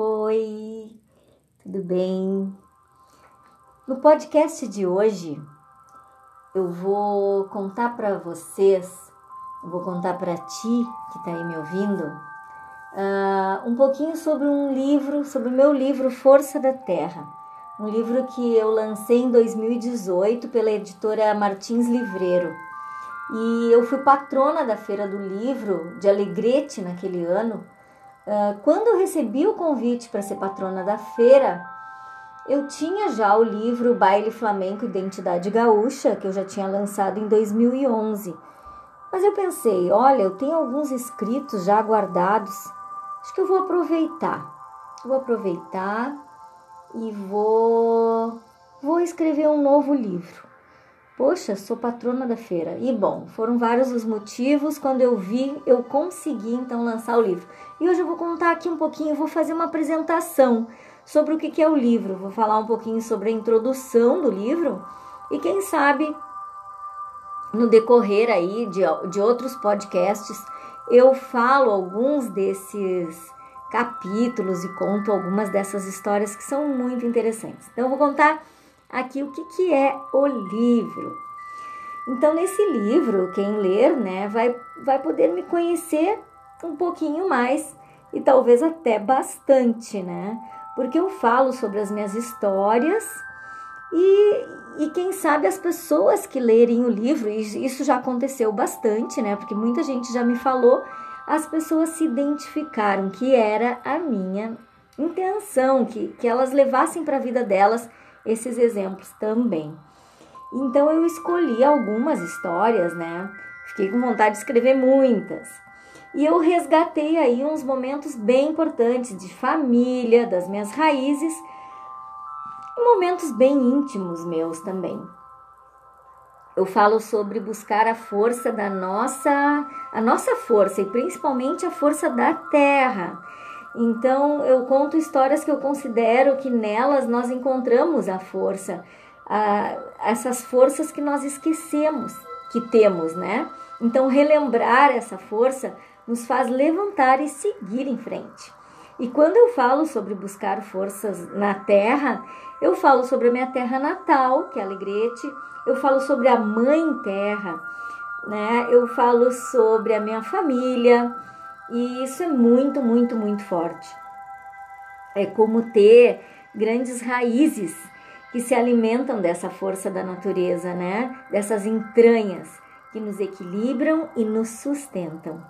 Oi, tudo bem? No podcast de hoje eu vou contar para vocês, vou contar para ti que está aí me ouvindo, uh, um pouquinho sobre um livro, sobre o meu livro Força da Terra, um livro que eu lancei em 2018 pela editora Martins Livreiro. E eu fui patrona da Feira do Livro de Alegrete naquele ano quando eu recebi o convite para ser patrona da feira, eu tinha já o livro Baile Flamenco Identidade Gaúcha, que eu já tinha lançado em 2011. Mas eu pensei, olha, eu tenho alguns escritos já guardados, acho que eu vou aproveitar. Vou aproveitar e vou vou escrever um novo livro. Poxa, sou patrona da feira. E bom, foram vários os motivos. Quando eu vi, eu consegui então lançar o livro. E hoje eu vou contar aqui um pouquinho, vou fazer uma apresentação sobre o que é o livro. Vou falar um pouquinho sobre a introdução do livro e quem sabe no decorrer aí de, de outros podcasts eu falo alguns desses capítulos e conto algumas dessas histórias que são muito interessantes. Então eu vou contar aqui o que, que é o livro. Então, nesse livro, quem ler, né, vai, vai poder me conhecer um pouquinho mais e talvez até bastante, né? Porque eu falo sobre as minhas histórias e, e quem sabe as pessoas que lerem o livro, e isso já aconteceu bastante, né? Porque muita gente já me falou, as pessoas se identificaram que era a minha intenção, que, que elas levassem para a vida delas esses exemplos também. Então eu escolhi algumas histórias, né? Fiquei com vontade de escrever muitas. E eu resgatei aí uns momentos bem importantes de família, das minhas raízes, e momentos bem íntimos meus também. Eu falo sobre buscar a força da nossa, a nossa força e principalmente a força da terra então eu conto histórias que eu considero que nelas nós encontramos a força, a, essas forças que nós esquecemos que temos, né? Então relembrar essa força nos faz levantar e seguir em frente. E quando eu falo sobre buscar forças na terra, eu falo sobre a minha terra natal, que é Alegrete, eu falo sobre a mãe terra, né? Eu falo sobre a minha família, e isso é muito, muito, muito forte. É como ter grandes raízes que se alimentam dessa força da natureza, né? Dessas entranhas que nos equilibram e nos sustentam.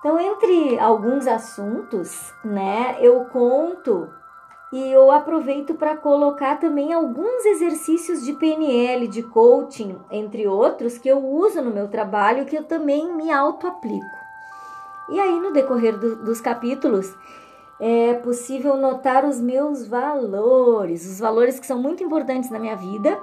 Então, entre alguns assuntos, né, eu conto e eu aproveito para colocar também alguns exercícios de PNL, de coaching, entre outros, que eu uso no meu trabalho, que eu também me auto-aplico. E aí, no decorrer do, dos capítulos, é possível notar os meus valores, os valores que são muito importantes na minha vida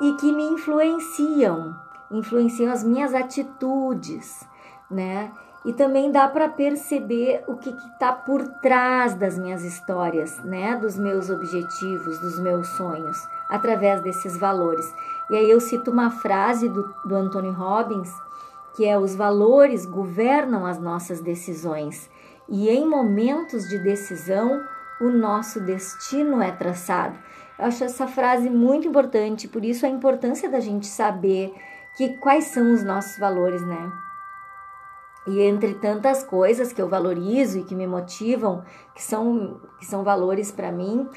e que me influenciam, influenciam as minhas atitudes, né? E também dá para perceber o que está por trás das minhas histórias, né? Dos meus objetivos, dos meus sonhos, através desses valores. E aí eu cito uma frase do, do Anthony Robbins que é os valores governam as nossas decisões e em momentos de decisão o nosso destino é traçado. Eu acho essa frase muito importante, por isso a importância da gente saber que quais são os nossos valores, né? E entre tantas coisas que eu valorizo e que me motivam, que são, que são valores para mim,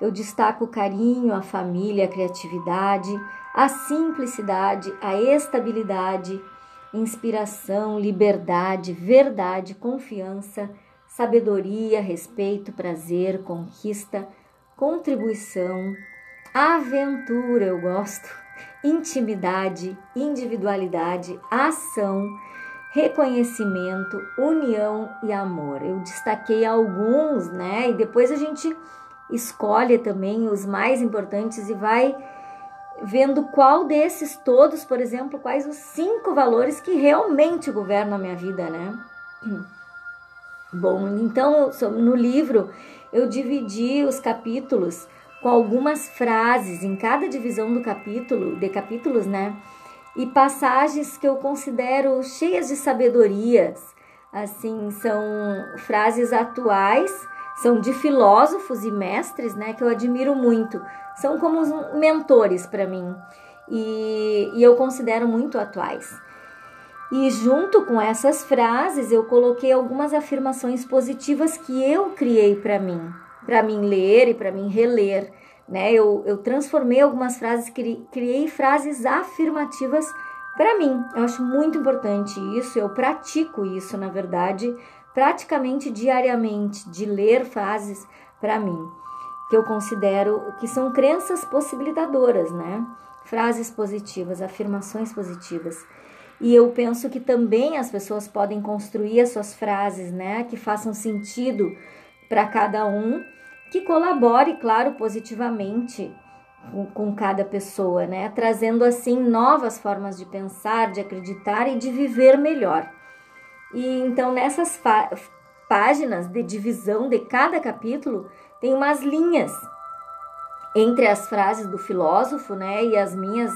eu destaco o carinho, a família, a criatividade, a simplicidade, a estabilidade, inspiração, liberdade, verdade, confiança, sabedoria, respeito, prazer, conquista, contribuição, aventura, eu gosto, intimidade, individualidade, ação, reconhecimento, união e amor. Eu destaquei alguns, né? E depois a gente escolhe também os mais importantes e vai vendo qual desses todos, por exemplo, quais os cinco valores que realmente governam a minha vida, né? Bom, então no livro eu dividi os capítulos com algumas frases em cada divisão do capítulo, de capítulos, né? E passagens que eu considero cheias de sabedorias, Assim, são frases atuais, são de filósofos e mestres, né, que eu admiro muito. São como mentores para mim e, e eu considero muito atuais. E junto com essas frases, eu coloquei algumas afirmações positivas que eu criei para mim, para mim ler e para mim reler. Né? Eu, eu transformei algumas frases, criei frases afirmativas para mim. Eu acho muito importante isso, eu pratico isso, na verdade, praticamente diariamente, de ler frases para mim, que eu considero que são crenças possibilitadoras, né? Frases positivas, afirmações positivas. E eu penso que também as pessoas podem construir as suas frases, né, que façam sentido para cada um, que colabore, claro, positivamente com, com, cada pessoa, né, trazendo assim novas formas de pensar, de acreditar e de viver melhor. E então nessas páginas de divisão de cada capítulo tem umas linhas entre as frases do filósofo, né, e as minhas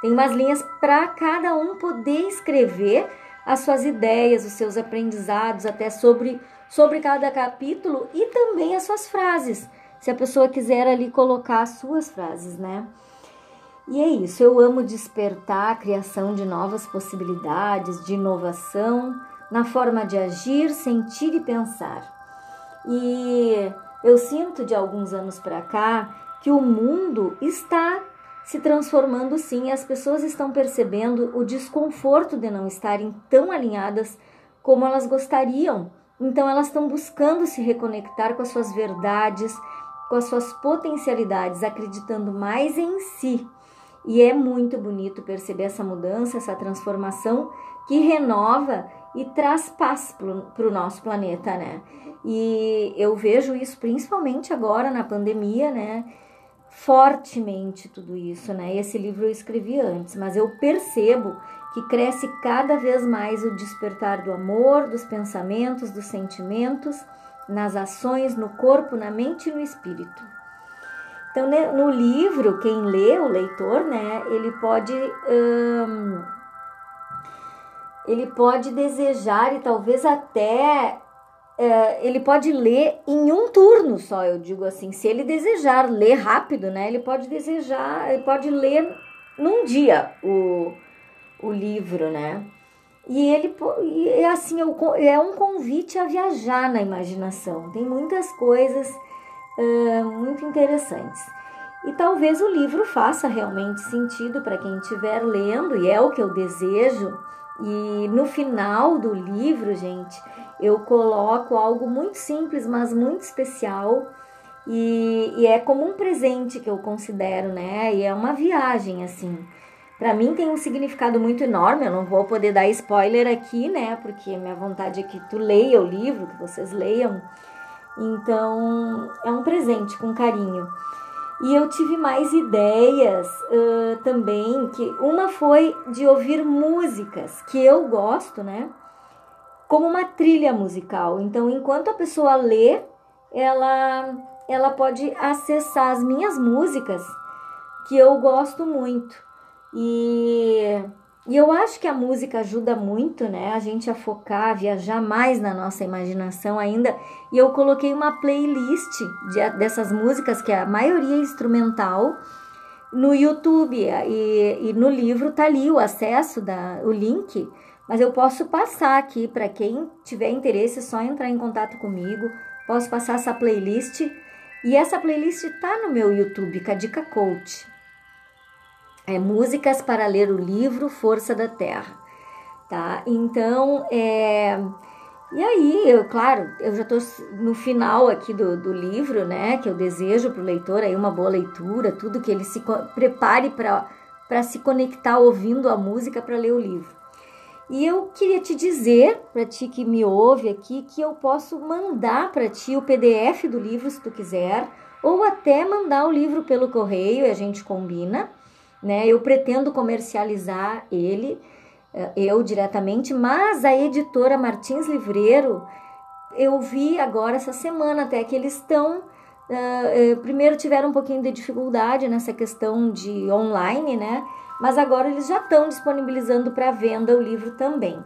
tem umas linhas para cada um poder escrever as suas ideias, os seus aprendizados, até sobre, sobre cada capítulo e também as suas frases, se a pessoa quiser ali colocar as suas frases, né? E é isso, eu amo despertar a criação de novas possibilidades, de inovação na forma de agir, sentir e pensar. E eu sinto de alguns anos para cá que o mundo está se transformando sim, as pessoas estão percebendo o desconforto de não estarem tão alinhadas como elas gostariam. Então elas estão buscando se reconectar com as suas verdades, com as suas potencialidades, acreditando mais em si. E é muito bonito perceber essa mudança, essa transformação que renova e traz paz para o nosso planeta, né? E eu vejo isso principalmente agora na pandemia, né? fortemente tudo isso, né? Esse livro eu escrevi antes, mas eu percebo que cresce cada vez mais o despertar do amor, dos pensamentos, dos sentimentos, nas ações, no corpo, na mente e no espírito. Então, né, no livro, quem lê, o leitor, né, ele pode hum, ele pode desejar e talvez até é, ele pode ler em um turno só, eu digo assim. Se ele desejar ler rápido, né? Ele pode desejar, ele pode ler num dia o, o livro, né? E ele e é assim é um convite a viajar na imaginação. Tem muitas coisas muito interessantes. E talvez o livro faça realmente sentido para quem estiver lendo, e é o que eu desejo. E no final do livro, gente, eu coloco algo muito simples, mas muito especial. E, e, é como um presente que eu considero, né? E é uma viagem, assim. Para mim tem um significado muito enorme. Eu não vou poder dar spoiler aqui, né? Porque minha vontade é que tu leia o livro, que vocês leiam. Então é um presente com carinho. E eu tive mais ideias uh, também, que uma foi de ouvir músicas que eu gosto, né? como uma trilha musical. Então, enquanto a pessoa lê, ela ela pode acessar as minhas músicas que eu gosto muito. E, e eu acho que a música ajuda muito, né? A gente a focar, a viajar mais na nossa imaginação ainda. E eu coloquei uma playlist de, dessas músicas, que a maioria é instrumental, no YouTube. E, e no livro tá ali o acesso, da, o link mas eu posso passar aqui para quem tiver interesse, é só entrar em contato comigo. Posso passar essa playlist e essa playlist tá no meu YouTube, Cadica Coach. É músicas para ler o livro Força da Terra, tá? Então, é e aí, eu, claro, eu já estou no final aqui do, do livro, né? Que eu desejo para o leitor aí uma boa leitura, tudo que ele se prepare para se conectar ouvindo a música para ler o livro. E eu queria te dizer, para ti que me ouve aqui, que eu posso mandar para ti o PDF do livro se tu quiser, ou até mandar o livro pelo correio e a gente combina, né? Eu pretendo comercializar ele, eh, eu diretamente, mas a editora Martins Livreiro, eu vi agora essa semana até que eles estão. Uh, primeiro tiveram um pouquinho de dificuldade nessa questão de online, né? mas agora eles já estão disponibilizando para venda o livro também.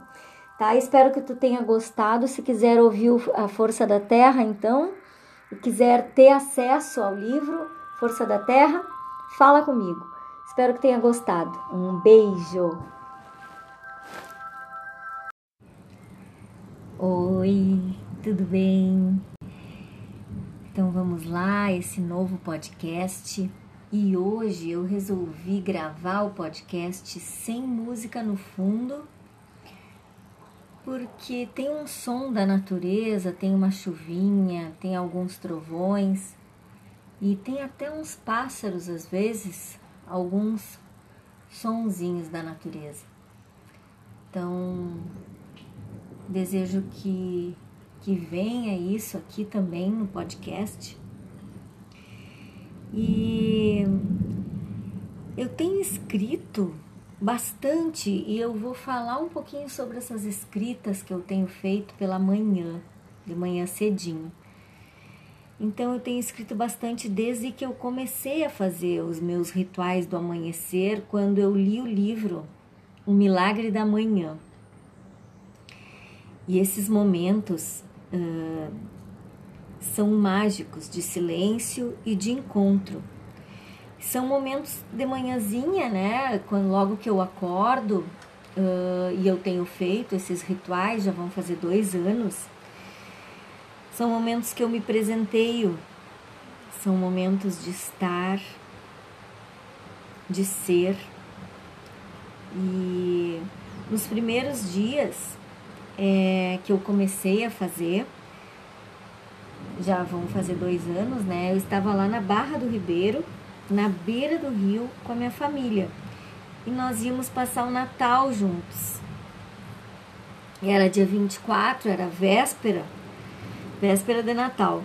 tá? Espero que tu tenha gostado. Se quiser ouvir a Força da Terra, então, e quiser ter acesso ao livro Força da Terra, fala comigo. Espero que tenha gostado. Um beijo. Oi, tudo bem? Então vamos lá, esse novo podcast. E hoje eu resolvi gravar o podcast sem música no fundo, porque tem um som da natureza, tem uma chuvinha, tem alguns trovões e tem até uns pássaros às vezes, alguns sonzinhos da natureza. Então, desejo que que venha isso aqui também no podcast. E eu tenho escrito bastante e eu vou falar um pouquinho sobre essas escritas que eu tenho feito pela manhã, de manhã cedinho. Então eu tenho escrito bastante desde que eu comecei a fazer os meus rituais do amanhecer, quando eu li o livro O Milagre da Manhã. E esses momentos uh, são mágicos de silêncio e de encontro. São momentos de manhãzinha, né? Quando logo que eu acordo uh, e eu tenho feito esses rituais, já vão fazer dois anos. São momentos que eu me presenteio, são momentos de estar, de ser. E nos primeiros dias é, que eu comecei a fazer, já vão fazer dois anos, né? Eu estava lá na Barra do Ribeiro, na beira do rio, com a minha família. E nós íamos passar o Natal juntos. Era dia 24, era véspera, véspera de Natal.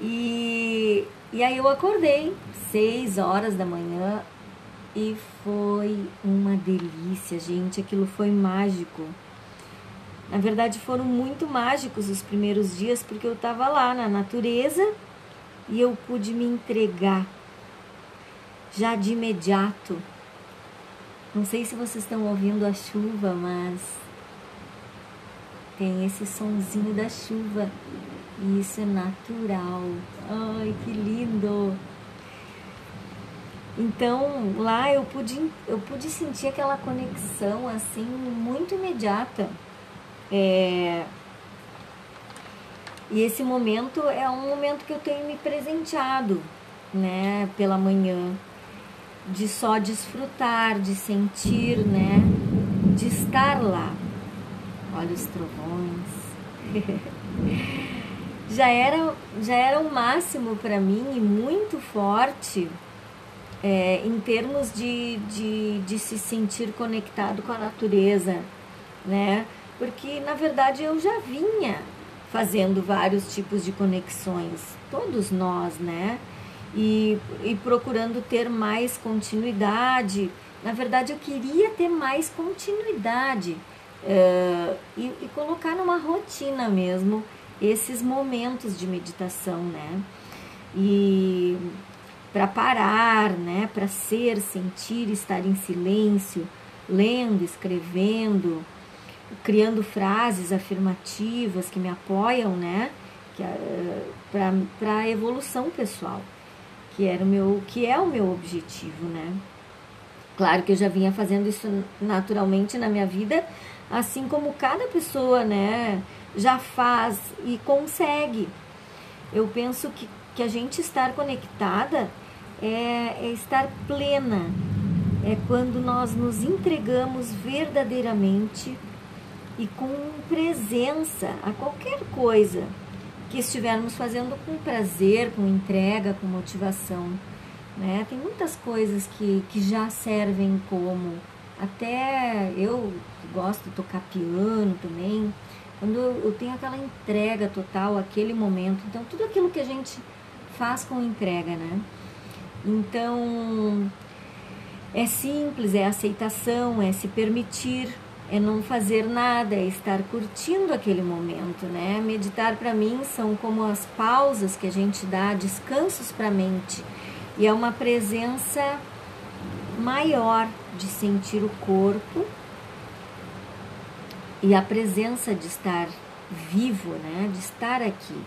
E, e aí eu acordei, seis horas da manhã, e foi uma delícia, gente. Aquilo foi mágico. Na verdade, foram muito mágicos os primeiros dias, porque eu estava lá na natureza e eu pude me entregar já de imediato. Não sei se vocês estão ouvindo a chuva, mas tem esse sonzinho da chuva e isso é natural. Ai, que lindo! Então lá eu pude, eu pude sentir aquela conexão assim muito imediata é... E esse momento é um momento que eu tenho me presenteado, né, pela manhã, de só desfrutar, de sentir, né, de estar lá. Olha os trovões. já era já era o máximo para mim e muito forte é, em termos de, de, de se sentir conectado com a natureza, né? porque na verdade eu já vinha fazendo vários tipos de conexões, todos nós, né? E, e procurando ter mais continuidade. Na verdade, eu queria ter mais continuidade uh, e, e colocar numa rotina mesmo esses momentos de meditação, né? E para parar, né? Para ser, sentir, estar em silêncio, lendo, escrevendo, criando frases afirmativas que me apoiam, né? É, para a evolução pessoal, que era o meu, que é o meu objetivo, né? Claro que eu já vinha fazendo isso naturalmente na minha vida, assim como cada pessoa, né, já faz e consegue. Eu penso que, que a gente estar conectada é, é estar plena, é quando nós nos entregamos verdadeiramente e com presença a qualquer coisa que estivermos fazendo com prazer, com entrega, com motivação. Né? Tem muitas coisas que, que já servem como. Até eu gosto de tocar piano também, quando eu tenho aquela entrega total, aquele momento. Então, tudo aquilo que a gente faz com entrega, né? Então, é simples, é aceitação, é se permitir é não fazer nada, é estar curtindo aquele momento, né? Meditar para mim são como as pausas que a gente dá, descansos para a mente. E é uma presença maior de sentir o corpo, e a presença de estar vivo, né? De estar aqui.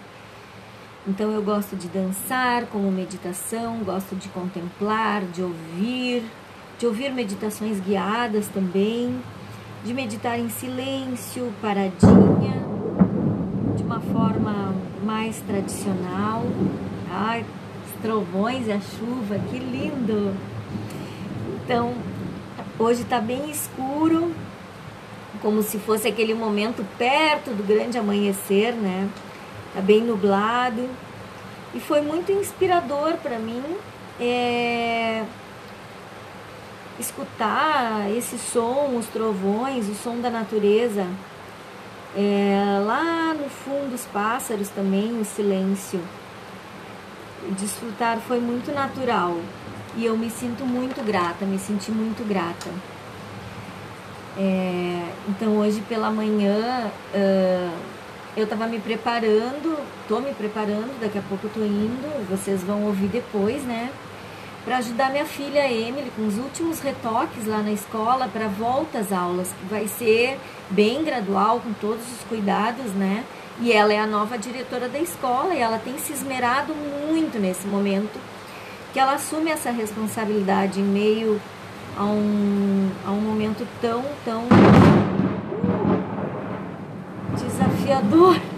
Então eu gosto de dançar como meditação, gosto de contemplar, de ouvir, de ouvir meditações guiadas também, de meditar em silêncio, paradinha, de uma forma mais tradicional. Ai, os trovões e a chuva, que lindo! Então, hoje está bem escuro, como se fosse aquele momento perto do grande amanhecer, né? Tá bem nublado e foi muito inspirador para mim é, escutar esse som, os trovões, o som da natureza. É, lá no fundo, os pássaros também, o silêncio. Desfrutar foi muito natural e eu me sinto muito grata, me senti muito grata. É, então hoje pela manhã uh, eu estava me preparando, tô me preparando, daqui a pouco tô indo, vocês vão ouvir depois, né? Para ajudar minha filha Emily com os últimos retoques lá na escola para volta às aulas, vai ser bem gradual, com todos os cuidados, né? E ela é a nova diretora da escola e ela tem se esmerado muito nesse momento que ela assume essa responsabilidade em meio a um, a um momento tão, tão desafiador.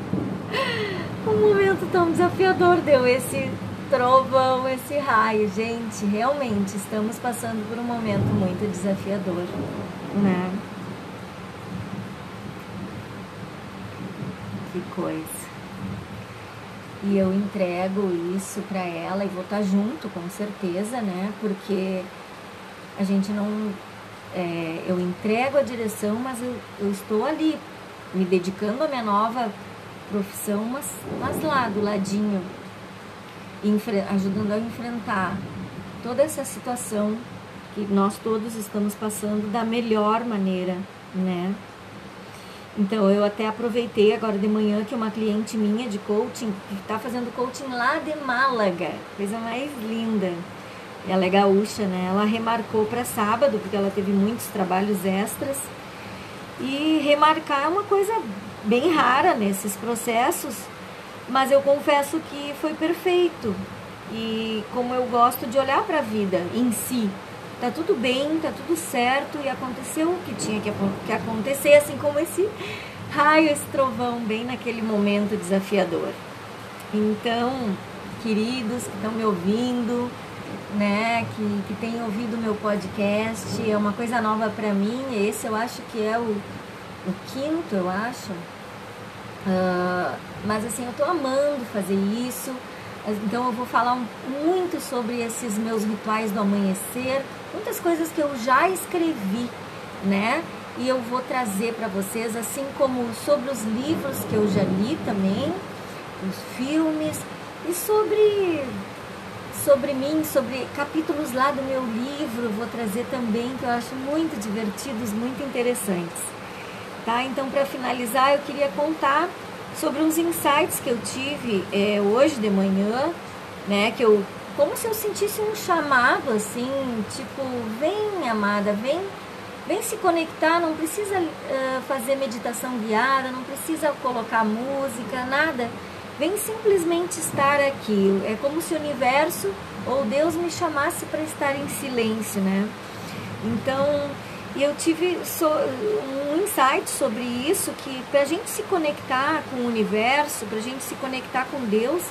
Um momento tão desafiador deu esse trovão, esse raio. Gente, realmente estamos passando por um momento muito desafiador, né? Que coisa. E eu entrego isso para ela e vou estar tá junto, com certeza, né? Porque a gente não. É, eu entrego a direção, mas eu, eu estou ali, me dedicando à minha nova profissão, mas, mas lá, do ladinho, ajudando a enfrentar toda essa situação que nós todos estamos passando da melhor maneira, né? Então eu até aproveitei agora de manhã que uma cliente minha de coaching, que está fazendo coaching lá de Málaga, coisa mais linda. Ela é gaúcha, né? Ela remarcou para sábado, porque ela teve muitos trabalhos extras. E remarcar é uma coisa bem rara nesses processos, mas eu confesso que foi perfeito. E como eu gosto de olhar para a vida em si, tá tudo bem, tá tudo certo e aconteceu o que tinha que, que acontecer, assim como esse raio, esse trovão, bem naquele momento desafiador. Então, queridos que estão me ouvindo, né, que, que têm ouvido meu podcast, é uma coisa nova para mim. Esse eu acho que é o, o quinto, eu acho. Uh, mas assim, eu tô amando fazer isso. Então eu vou falar muito sobre esses meus rituais do amanhecer, muitas coisas que eu já escrevi, né? E eu vou trazer para vocês, assim como sobre os livros que eu já li também, os filmes e sobre sobre mim, sobre capítulos lá do meu livro, vou trazer também que eu acho muito divertidos, muito interessantes. Tá? Então, para finalizar, eu queria contar sobre uns insights que eu tive é, hoje de manhã, né? Que eu, como se eu sentisse um chamado assim, tipo, vem amada, vem, vem se conectar, não precisa uh, fazer meditação guiada, não precisa colocar música, nada. Vem simplesmente estar aqui. É como se o universo ou Deus me chamasse para estar em silêncio, né? Então, eu tive so, um insight sobre isso, que para a gente se conectar com o universo, para a gente se conectar com Deus,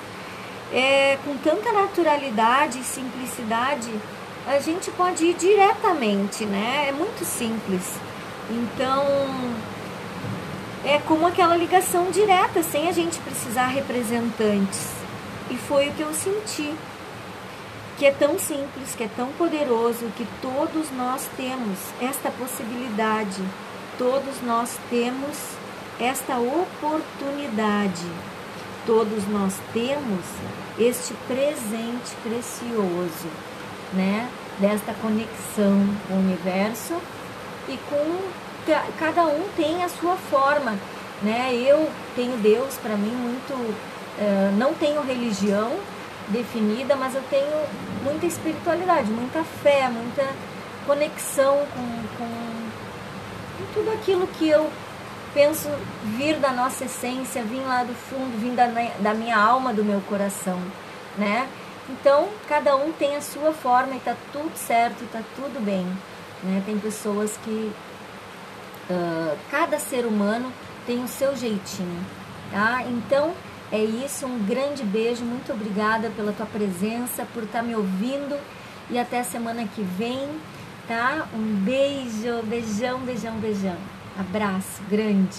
é, com tanta naturalidade e simplicidade, a gente pode ir diretamente, né? É muito simples. Então, é como aquela ligação direta, sem a gente precisar representantes. E foi o que eu senti que é tão simples, que é tão poderoso, que todos nós temos esta possibilidade, todos nós temos esta oportunidade, todos nós temos este presente precioso, né? Desta conexão com o universo e com cada um tem a sua forma, né? Eu tenho Deus para mim muito, uh, não tenho religião, definida, mas eu tenho muita espiritualidade, muita fé, muita conexão com, com, com tudo aquilo que eu penso vir da nossa essência, vir lá do fundo, vir da, da minha alma, do meu coração, né? Então, cada um tem a sua forma e tá tudo certo, tá tudo bem, né? Tem pessoas que uh, cada ser humano tem o seu jeitinho, tá? Então, é isso, um grande beijo, muito obrigada pela tua presença, por estar tá me ouvindo e até semana que vem, tá? Um beijo, beijão, beijão, beijão. Abraço grande.